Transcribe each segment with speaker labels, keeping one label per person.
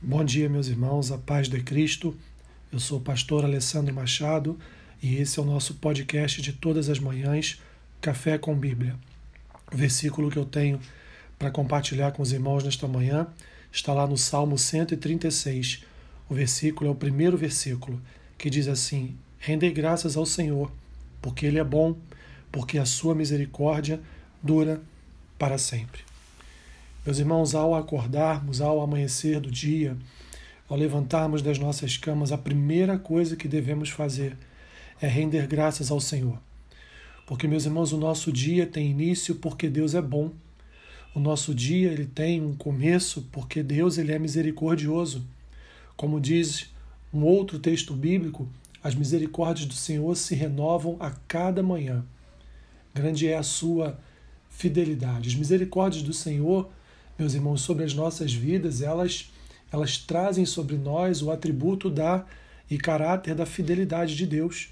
Speaker 1: Bom dia, meus irmãos, a paz de Cristo. Eu sou o pastor Alessandro Machado e esse é o nosso podcast de todas as manhãs, Café com Bíblia. O versículo que eu tenho para compartilhar com os irmãos nesta manhã está lá no Salmo 136. O versículo é o primeiro versículo, que diz assim: Rendei graças ao Senhor, porque Ele é bom, porque a sua misericórdia dura para sempre. Meus irmãos, ao acordarmos, ao amanhecer do dia, ao levantarmos das nossas camas, a primeira coisa que devemos fazer é render graças ao Senhor. Porque, meus irmãos, o nosso dia tem início porque Deus é bom. O nosso dia ele tem um começo porque Deus ele é misericordioso. Como diz um outro texto bíblico, as misericórdias do Senhor se renovam a cada manhã. Grande é a sua fidelidade. As misericórdias do Senhor meus irmãos, sobre as nossas vidas, elas, elas trazem sobre nós o atributo da e caráter da fidelidade de Deus.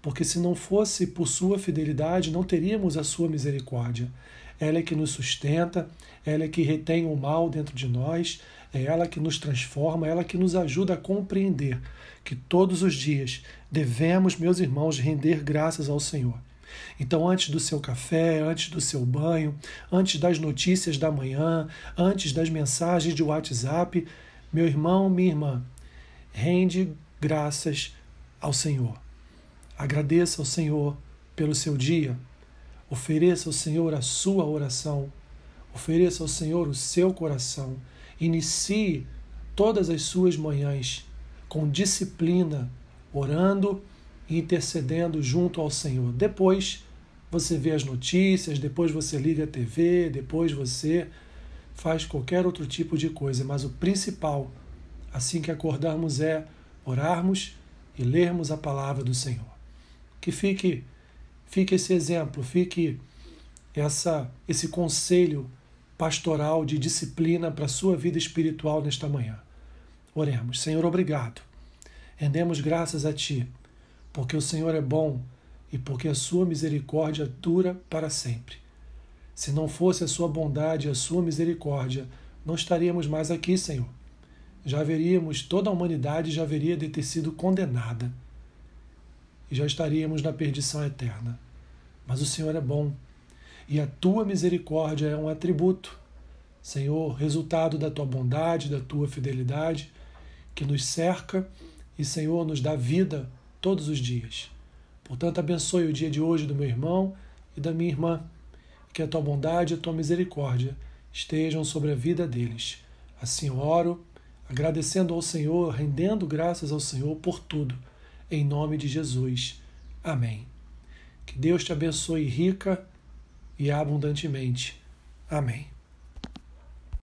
Speaker 1: Porque se não fosse por sua fidelidade, não teríamos a sua misericórdia. Ela é que nos sustenta, ela é que retém o mal dentro de nós, é ela que nos transforma, é ela que nos ajuda a compreender que todos os dias devemos, meus irmãos, render graças ao Senhor. Então, antes do seu café, antes do seu banho, antes das notícias da manhã, antes das mensagens de WhatsApp, meu irmão, minha irmã, rende graças ao Senhor. Agradeça ao Senhor pelo seu dia. Ofereça ao Senhor a sua oração. Ofereça ao Senhor o seu coração. Inicie todas as suas manhãs com disciplina, orando intercedendo junto ao Senhor. Depois você vê as notícias, depois você liga a TV, depois você faz qualquer outro tipo de coisa, mas o principal, assim que acordarmos, é orarmos e lermos a palavra do Senhor. Que fique fique esse exemplo, fique essa esse conselho pastoral de disciplina para a sua vida espiritual nesta manhã. Oremos. Senhor, obrigado. Rendemos graças a ti porque o Senhor é bom e porque a sua misericórdia dura para sempre. Se não fosse a sua bondade e a sua misericórdia, não estaríamos mais aqui, Senhor. Já haveríamos, toda a humanidade já haveria de ter sido condenada e já estaríamos na perdição eterna. Mas o Senhor é bom e a tua misericórdia é um atributo, Senhor, resultado da tua bondade, da tua fidelidade, que nos cerca e, Senhor, nos dá vida todos os dias. Portanto, abençoe o dia de hoje do meu irmão e da minha irmã. Que a tua bondade e a tua misericórdia estejam sobre a vida deles. Assim oro, agradecendo ao Senhor, rendendo graças ao Senhor por tudo. Em nome de Jesus. Amém. Que Deus te abençoe rica e abundantemente. Amém.